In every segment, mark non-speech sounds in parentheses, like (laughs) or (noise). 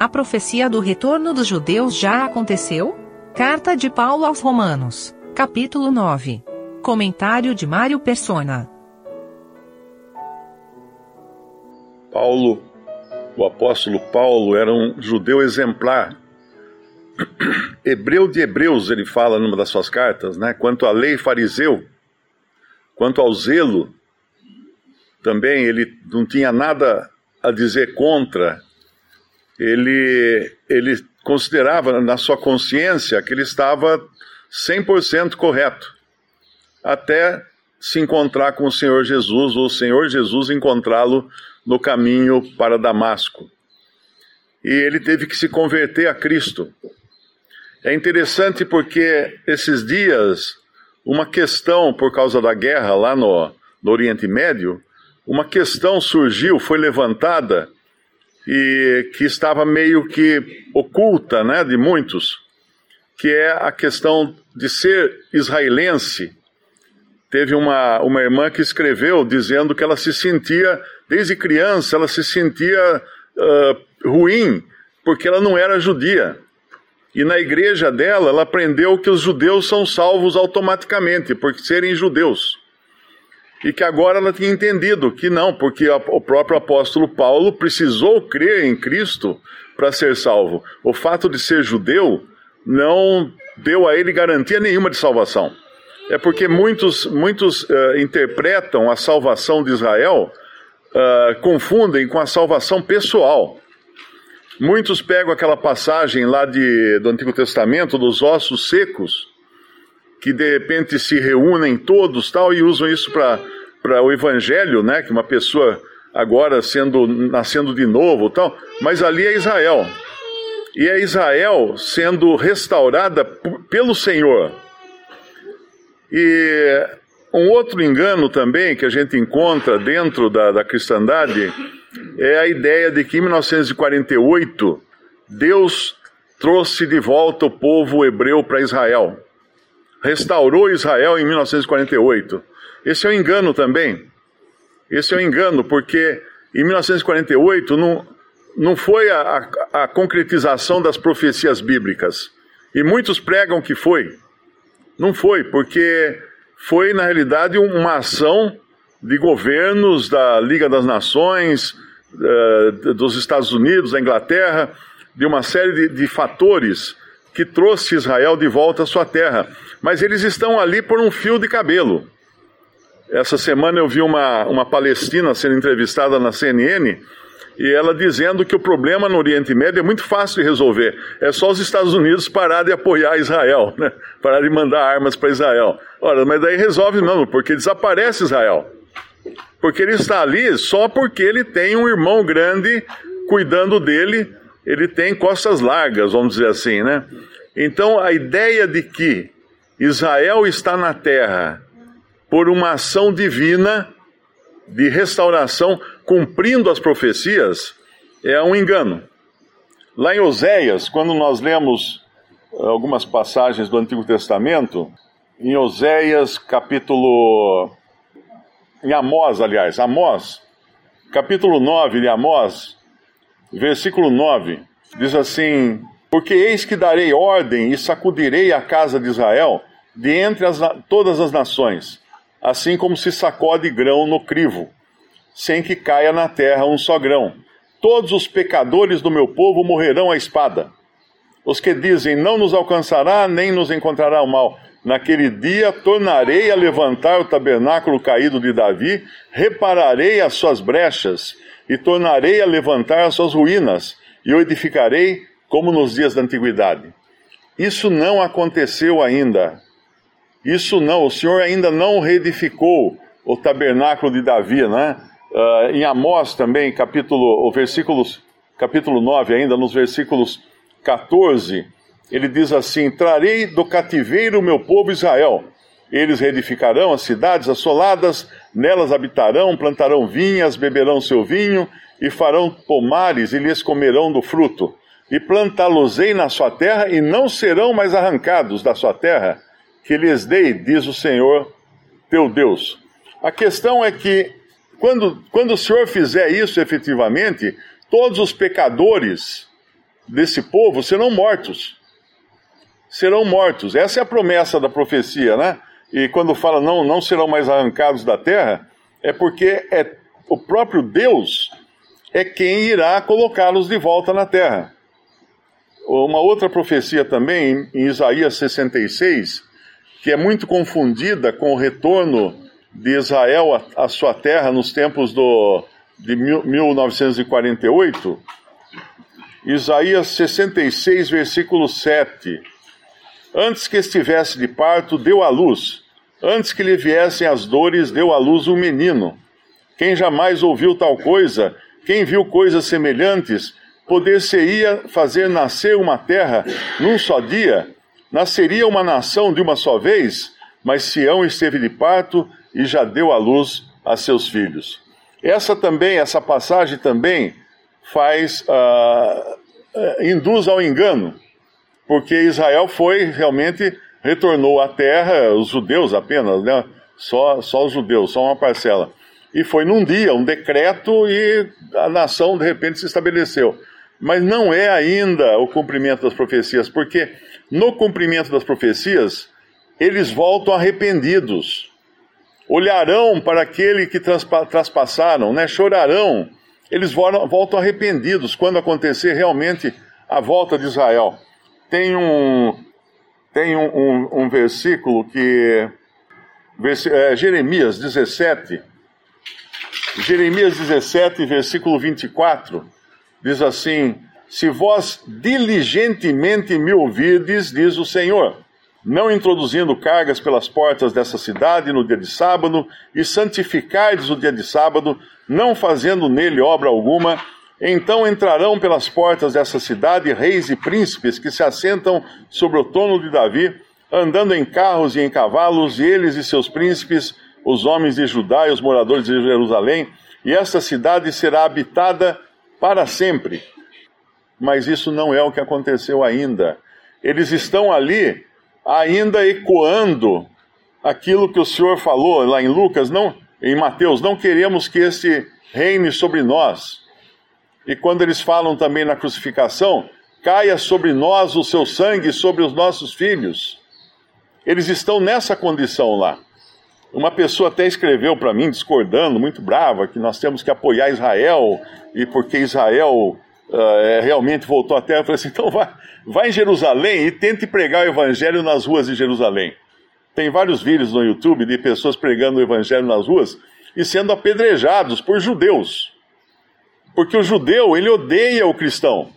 A profecia do retorno dos judeus já aconteceu? Carta de Paulo aos Romanos, capítulo 9. Comentário de Mário Persona. Paulo, o apóstolo Paulo, era um judeu exemplar. (clears throat) Hebreu de Hebreus, ele fala numa das suas cartas, né? Quanto à lei fariseu, quanto ao zelo, também ele não tinha nada a dizer contra. Ele, ele considerava na sua consciência que ele estava 100% correto, até se encontrar com o Senhor Jesus, ou o Senhor Jesus encontrá-lo no caminho para Damasco. E ele teve que se converter a Cristo. É interessante porque esses dias, uma questão por causa da guerra lá no, no Oriente Médio, uma questão surgiu, foi levantada e que estava meio que oculta, né, de muitos, que é a questão de ser israelense. Teve uma, uma irmã que escreveu dizendo que ela se sentia, desde criança, ela se sentia uh, ruim, porque ela não era judia. E na igreja dela, ela aprendeu que os judeus são salvos automaticamente, por serem judeus e que agora ela tinha entendido que não, porque o próprio apóstolo Paulo precisou crer em Cristo para ser salvo. O fato de ser judeu não deu a ele garantia nenhuma de salvação. É porque muitos, muitos uh, interpretam a salvação de Israel, uh, confundem com a salvação pessoal. Muitos pegam aquela passagem lá de, do Antigo Testamento, dos ossos secos, que de repente se reúnem todos tal e usam isso para o evangelho, né? Que uma pessoa agora sendo nascendo de novo tal, mas ali é Israel. E é Israel sendo restaurada pelo Senhor. E um outro engano também que a gente encontra dentro da, da cristandade é a ideia de que em 1948 Deus trouxe de volta o povo hebreu para Israel restaurou Israel em 1948. Esse é um engano também. Esse é um engano, porque em 1948 não, não foi a, a, a concretização das profecias bíblicas. E muitos pregam que foi. Não foi, porque foi, na realidade, uma ação de governos da Liga das Nações, uh, dos Estados Unidos, da Inglaterra, de uma série de, de fatores que trouxe Israel de volta à sua terra. Mas eles estão ali por um fio de cabelo. Essa semana eu vi uma, uma palestina sendo entrevistada na CNN e ela dizendo que o problema no Oriente Médio é muito fácil de resolver. É só os Estados Unidos parar de apoiar Israel, né? parar de mandar armas para Israel. Ora, mas daí resolve não, porque desaparece Israel. Porque ele está ali só porque ele tem um irmão grande cuidando dele ele tem costas largas, vamos dizer assim, né? Então a ideia de que Israel está na terra por uma ação divina de restauração, cumprindo as profecias, é um engano. Lá em Oséias, quando nós lemos eh, algumas passagens do Antigo Testamento, em Oséias capítulo. em Amós, aliás, Amós, capítulo 9 de Amós, versículo 9, diz assim: Porque eis que darei ordem e sacudirei a casa de Israel de entre as, todas as nações, assim como se sacode grão no crivo, sem que caia na terra um só grão. Todos os pecadores do meu povo morrerão à espada. Os que dizem, não nos alcançará, nem nos encontrará o mal. Naquele dia tornarei a levantar o tabernáculo caído de Davi, repararei as suas brechas e tornarei a levantar as suas ruínas, e o edificarei como nos dias da antiguidade. Isso não aconteceu ainda. Isso não, o Senhor ainda não reedificou o tabernáculo de Davi, né? Uh, em Amós também, capítulo, o versículos, capítulo 9 ainda, nos versículos 14, ele diz assim, Trarei do cativeiro o meu povo Israel, eles reedificarão as cidades assoladas, nelas habitarão, plantarão vinhas, beberão seu vinho, e farão pomares e lhes comerão do fruto. E plantá-los-ei na sua terra, e não serão mais arrancados da sua terra, que lhes dei, diz o Senhor teu Deus. A questão é que, quando, quando o Senhor fizer isso efetivamente, todos os pecadores desse povo serão mortos. Serão mortos. Essa é a promessa da profecia, né? E quando fala não, não serão mais arrancados da terra, é porque é o próprio Deus é quem irá colocá-los de volta na terra. Uma outra profecia também, em Isaías 66, que é muito confundida com o retorno de Israel à sua terra nos tempos do, de 1948, Isaías 66, versículo 7. Antes que estivesse de parto, deu à luz. Antes que lhe viessem as dores, deu à luz um menino. Quem jamais ouviu tal coisa, quem viu coisas semelhantes, poder-se-ia fazer nascer uma terra num só dia? Nasceria uma nação de uma só vez? Mas Sião esteve de parto e já deu à luz a seus filhos. Essa também, essa passagem também faz, uh, induz ao engano, porque Israel foi realmente, retornou à terra, os judeus apenas, né? só, só os judeus, só uma parcela. E foi num dia, um decreto, e a nação de repente se estabeleceu. Mas não é ainda o cumprimento das profecias, porque no cumprimento das profecias, eles voltam arrependidos olharão para aquele que traspassaram, né? chorarão, eles voltam arrependidos quando acontecer realmente a volta de Israel. Tem um, tem um, um, um versículo que. É, Jeremias 17. Jeremias 17, versículo 24, diz assim: Se vós diligentemente me ouvirdes, diz o Senhor não introduzindo cargas pelas portas dessa cidade no dia de sábado, e santificardes o dia de sábado, não fazendo nele obra alguma, então entrarão pelas portas dessa cidade reis e príncipes que se assentam sobre o trono de Davi, andando em carros e em cavalos, e eles e seus príncipes, os homens de Judá e os moradores de Jerusalém, e esta cidade será habitada para sempre. Mas isso não é o que aconteceu ainda. Eles estão ali ainda ecoando aquilo que o Senhor falou lá em Lucas, não, em Mateus, não queremos que esse reine sobre nós. E quando eles falam também na crucificação, caia sobre nós o seu sangue, sobre os nossos filhos. Eles estão nessa condição lá. Uma pessoa até escreveu para mim, discordando, muito brava, que nós temos que apoiar Israel, e porque Israel uh, realmente voltou à terra, eu falei assim: (laughs) então vai, vai em Jerusalém e tente pregar o evangelho nas ruas de Jerusalém. Tem vários vídeos no YouTube de pessoas pregando o evangelho nas ruas e sendo apedrejados por judeus. Porque o judeu, ele odeia o cristão.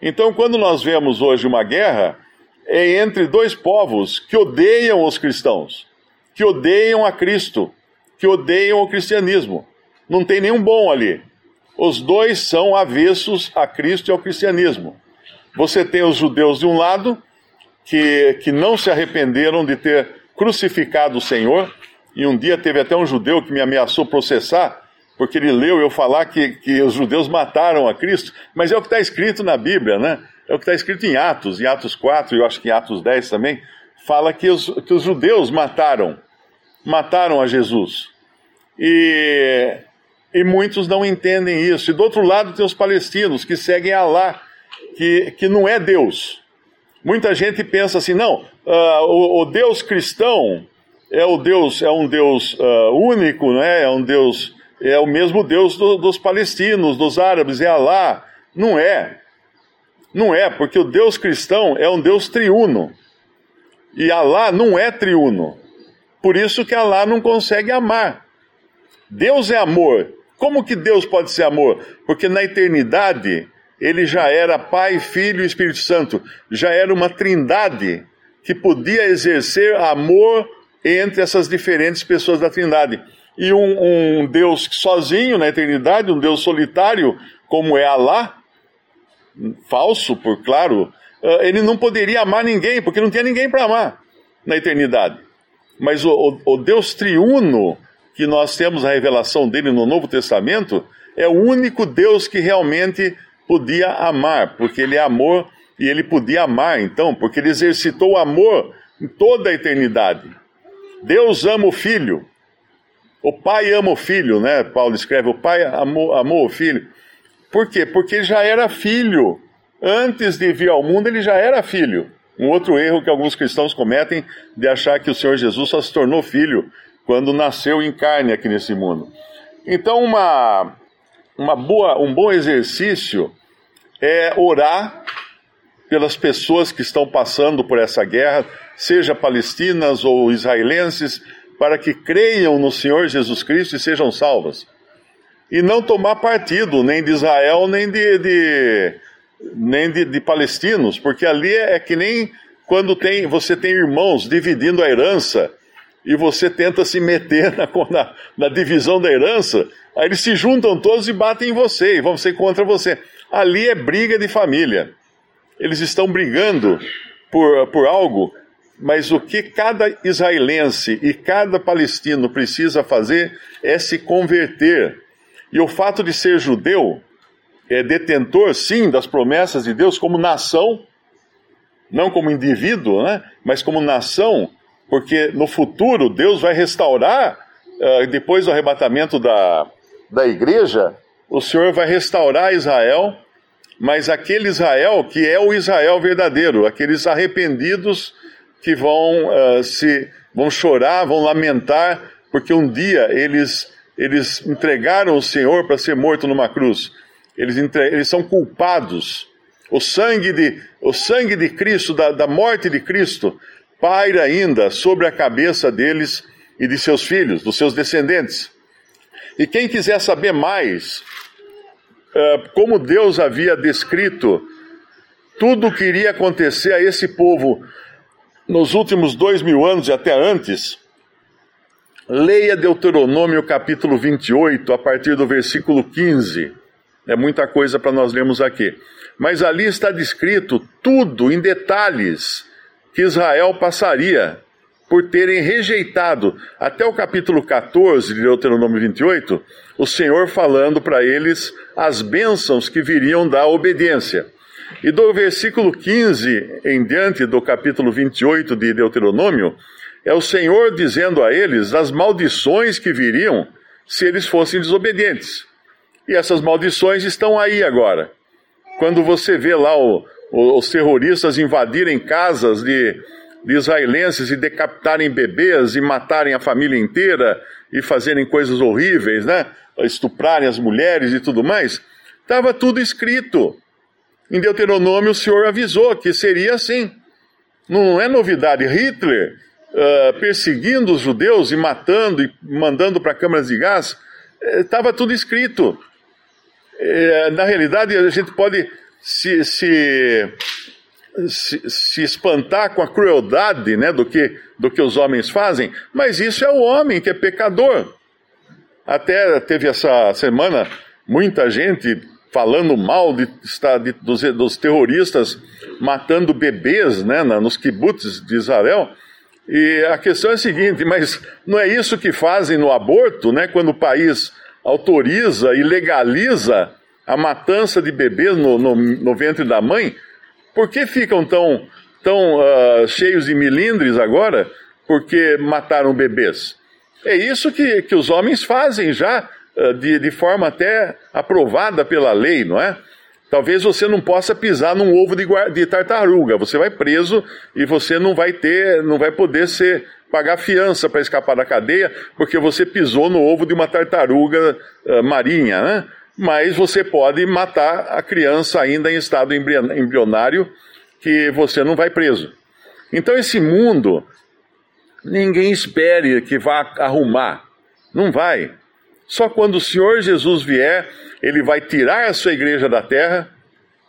Então, quando nós vemos hoje uma guerra, é entre dois povos que odeiam os cristãos, que odeiam a Cristo, que odeiam o cristianismo. Não tem nenhum bom ali. Os dois são avessos a Cristo e ao cristianismo. Você tem os judeus de um lado, que, que não se arrependeram de ter crucificado o Senhor, e um dia teve até um judeu que me ameaçou processar, porque ele leu eu falar que, que os judeus mataram a Cristo, mas é o que está escrito na Bíblia, né? É o que está escrito em Atos, em Atos 4, e eu acho que em Atos 10 também, fala que os, que os judeus mataram, mataram a Jesus. E e muitos não entendem isso. E do outro lado tem os palestinos que seguem Alá, que, que não é Deus. Muita gente pensa assim, não, uh, o, o, Deus cristão é o Deus, é um Deus uh, único, né? é um Deus, é o mesmo Deus do, dos palestinos, dos árabes, é Alá. Não é. Não é, porque o Deus cristão é um Deus triuno. E Alá não é triuno. Por isso que Alá não consegue amar. Deus é amor, como que Deus pode ser amor? Porque na eternidade ele já era Pai, Filho e Espírito Santo, já era uma trindade que podia exercer amor entre essas diferentes pessoas da trindade. E um, um Deus sozinho na eternidade, um Deus solitário, como é Alá, falso, por claro, eh, ele não poderia amar ninguém, porque não tinha ninguém para amar na eternidade. Mas o, o, o Deus triuno, que nós temos a revelação dele no Novo Testamento, é o único Deus que realmente podia amar, porque ele é amor e ele podia amar, então, porque ele exercitou o amor em toda a eternidade. Deus ama o filho. O pai ama o filho, né? Paulo escreve: o pai amou, amou o filho. Por quê? Porque ele já era filho Antes de vir ao mundo, ele já era filho. Um outro erro que alguns cristãos cometem de achar que o Senhor Jesus só se tornou filho quando nasceu em carne aqui nesse mundo. Então, uma, uma boa, um bom exercício é orar pelas pessoas que estão passando por essa guerra, seja palestinas ou israelenses, para que creiam no Senhor Jesus Cristo e sejam salvas. E não tomar partido nem de Israel, nem de, de nem de, de, palestinos, porque ali é, é que nem quando tem, você tem irmãos dividindo a herança e você tenta se meter (laughs) na, na, na, divisão da herança, aí eles se juntam todos e batem em você e vão ser contra você. Ali é briga de família. Eles estão brigando por, por algo, mas o que cada israelense e cada palestino precisa fazer é se converter. E o fato de ser judeu é detentor, sim, das promessas de Deus como nação, não como indivíduo, né? mas como nação, porque no futuro Deus vai restaurar, uh, depois do arrebatamento da, da igreja, o Senhor vai restaurar Israel, mas aquele Israel que é o Israel verdadeiro, aqueles arrependidos que vão uh, se vão chorar, vão lamentar, porque um dia eles eles entregaram o Senhor para ser morto numa cruz. Eles, entre... eles são culpados. O sangue de, o sangue de Cristo, da, da morte de Cristo, paira ainda sobre a cabeça deles e de seus filhos, dos seus descendentes. E quem quiser saber mais uh, como Deus havia descrito tudo o que iria acontecer a esse povo nos últimos dois mil anos e até antes, leia Deuteronômio capítulo 28, a partir do versículo 15. É muita coisa para nós lermos aqui. Mas ali está descrito tudo em detalhes que Israel passaria por terem rejeitado, até o capítulo 14 de Deuteronômio 28, o Senhor falando para eles as bênçãos que viriam da obediência. E do versículo 15 em diante do capítulo 28 de Deuteronômio, é o Senhor dizendo a eles as maldições que viriam se eles fossem desobedientes. E essas maldições estão aí agora. Quando você vê lá o, o, os terroristas invadirem casas de, de israelenses e decapitarem bebês e matarem a família inteira e fazerem coisas horríveis, né? Estuprarem as mulheres e tudo mais, estava tudo escrito. Em Deuteronômio o Senhor avisou que seria assim. Não é novidade. Hitler uh, perseguindo os judeus e matando e mandando para câmaras de gás, estava tudo escrito. É, na realidade, a gente pode se, se, se, se, espantar com a crueldade né, do, que, do que os homens fazem, mas isso é o homem que é pecador. Até teve essa semana muita gente falando mal de, de, dos, dos, terroristas matando bebês né, nos kibbutz de Israel. E a questão é a seguinte, (laughs) mas não é isso que fazem no aborto, né, quando o país autoriza e legaliza a matança de bebês no, no, no ventre da mãe, por que ficam tão, tão uh, cheios de milindres agora? Porque mataram bebês. É isso que, que os homens fazem já, de, de forma até aprovada pela lei, não é? Talvez você não possa pisar num ovo de, de, tartaruga. Você vai preso e você não vai ter, não vai poder ser pagar fiança para escapar da cadeia, porque você pisou no ovo de uma tartaruga uh, marinha, né? Mas você pode matar a criança ainda em estado embrionário, que você não vai preso. Então esse mundo, ninguém espere que vá arrumar. Não vai. Só quando o Senhor Jesus vier, ele vai tirar a sua igreja da terra,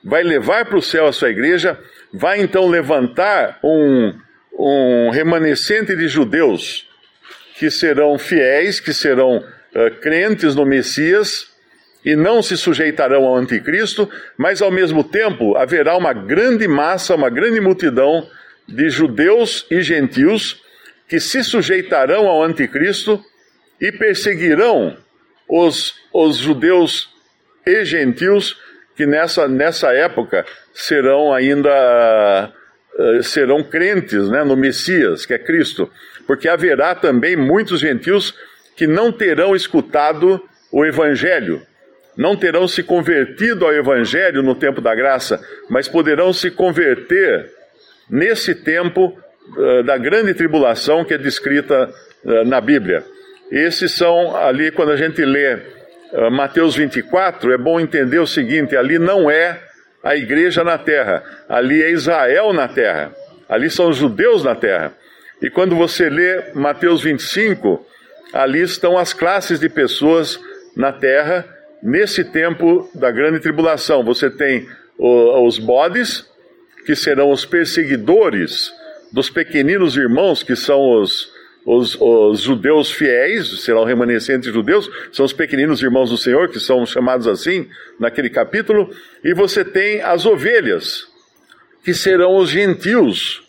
vai levar para o céu a sua igreja, vai então levantar um, um remanescente de judeus que serão fiéis, que serão uh, crentes no Messias e não se sujeitarão ao anticristo, mas ao mesmo tempo haverá uma grande massa, uma grande multidão de judeus e gentios que se sujeitarão ao anticristo e perseguirão os, os judeus e gentios que nessa, nessa época serão ainda uh, serão crentes né, no Messias, que é Cristo, porque haverá também muitos gentios que não terão escutado o Evangelho, não terão se convertido ao Evangelho no tempo da graça, mas poderão se converter nesse tempo uh, da grande tribulação que é descrita uh, na Bíblia. Esses são ali, quando a gente lê uh, Mateus 24, é bom entender o seguinte: ali não é a igreja na terra, ali é Israel na terra, ali são os judeus na terra. E quando você lê Mateus 25, ali estão as classes de pessoas na terra nesse tempo da grande tribulação. Você tem os bodes, que serão os perseguidores dos pequeninos irmãos, que são os, os, os, judeus fiéis, serão remanescentes judeus, são os pequeninos irmãos do Senhor, que são chamados assim naquele capítulo, e você tem as ovelhas, que serão os gentios,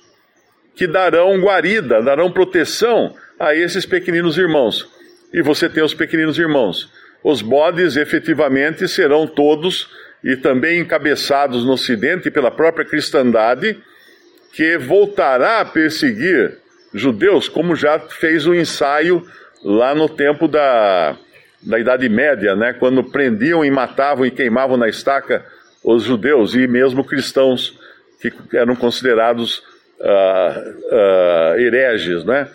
que darão guarida, darão proteção a esses pequeninos irmãos. E você tem os pequeninos irmãos. Os bodes efetivamente serão todos e também encabeçados no Ocidente pela própria cristandade, que voltará a perseguir judeus, como já fez o ensaio lá no tempo da, da Idade Média, né, quando prendiam e matavam e queimavam na estaca os judeus e mesmo cristãos que eram considerados uh, uh, hereges, né?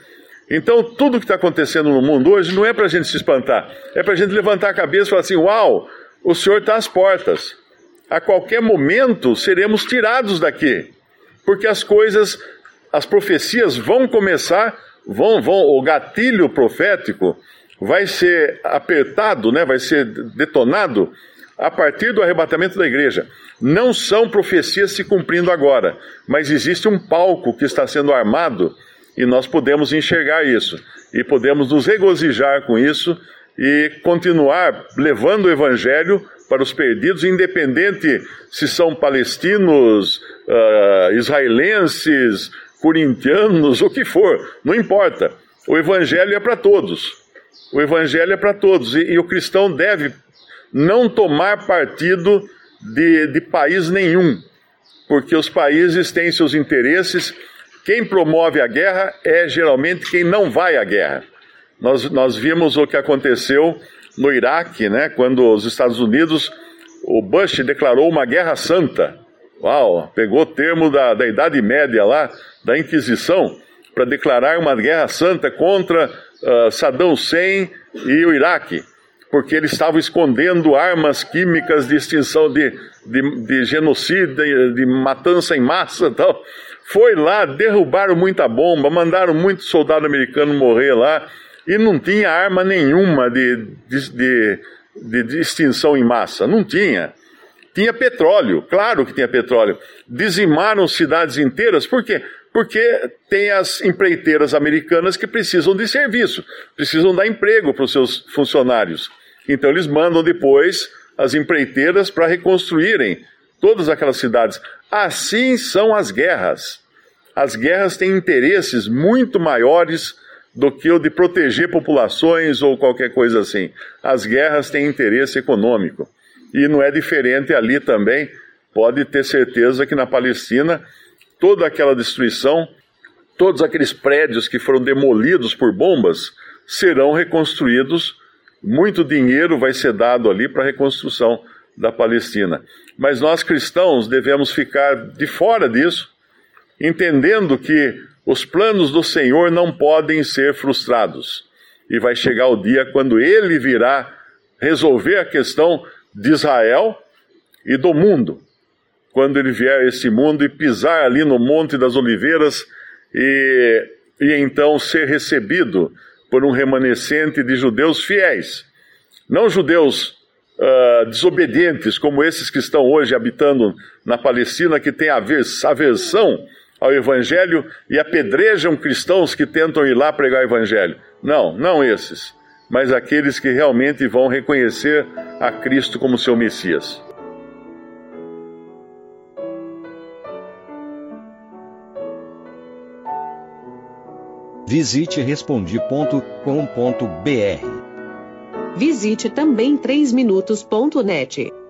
Então, tudo que está acontecendo no mundo hoje não é para a gente se espantar, é para a gente levantar a cabeça e falar assim: Uau, o Senhor está às portas. A qualquer momento seremos tirados daqui, porque as coisas, as profecias vão começar, vão, vão, o gatilho profético vai ser apertado, né, vai ser detonado a partir do arrebatamento da igreja. Não são profecias se cumprindo agora, mas existe um palco que está sendo armado e nós podemos enxergar isso e podemos nos regozijar com isso e continuar levando o evangelho para os perdidos, independente se são palestinos, uh, israelenses, corintianos, o que for, não importa. O evangelho é para todos. O evangelho é para todos e, e, o cristão deve não tomar partido de, de país nenhum, porque os países têm seus interesses quem promove a guerra é geralmente quem não vai à guerra. Nós, nós vimos o que aconteceu no Iraque, né, quando os Estados Unidos, o Bush declarou uma guerra santa. Uau, pegou o termo da, da Idade Média lá, da Inquisição, para declarar uma guerra santa contra uh, Saddam Hussein e o Iraque, porque eles estavam escondendo armas químicas de extinção de, de, de genocídio, de, de matança em massa e tal. Foi lá, derrubaram muita bomba, mandaram muito soldado americano morrer lá e não tinha arma nenhuma de, de, de, de extinção em massa. Não tinha. Tinha petróleo, claro que tinha petróleo. Dizimaram cidades inteiras, por quê? Porque tem as empreiteiras americanas que precisam de serviço, precisam dar emprego para os seus funcionários. Então eles mandam depois as empreiteiras para reconstruírem todas aquelas cidades. Assim são as guerras as guerras têm interesses muito maiores do que o de proteger populações ou qualquer coisa assim. As guerras têm interesse econômico. E não é diferente ali também. Pode ter certeza que na Palestina, toda aquela destruição, todos aqueles prédios que foram demolidos por bombas, serão reconstruídos. Muito dinheiro vai ser dado ali para a reconstrução da Palestina. Mas nós cristãos devemos ficar de fora disso entendendo que os planos do Senhor não podem ser frustrados. E vai chegar o dia quando ele virá resolver a questão de Israel e do mundo. Quando ele vier a esse mundo e pisar ali no Monte das Oliveiras e, e então ser recebido por um remanescente de judeus fiéis. Não judeus uh, desobedientes como esses que estão hoje habitando na Palestina, que têm aversão ao Evangelho e apedrejam cristãos que tentam ir lá pregar o Evangelho. Não, não esses, mas aqueles que realmente vão reconhecer a Cristo como seu Messias. Visite respondi.com.br. Visite também 3minutos.net.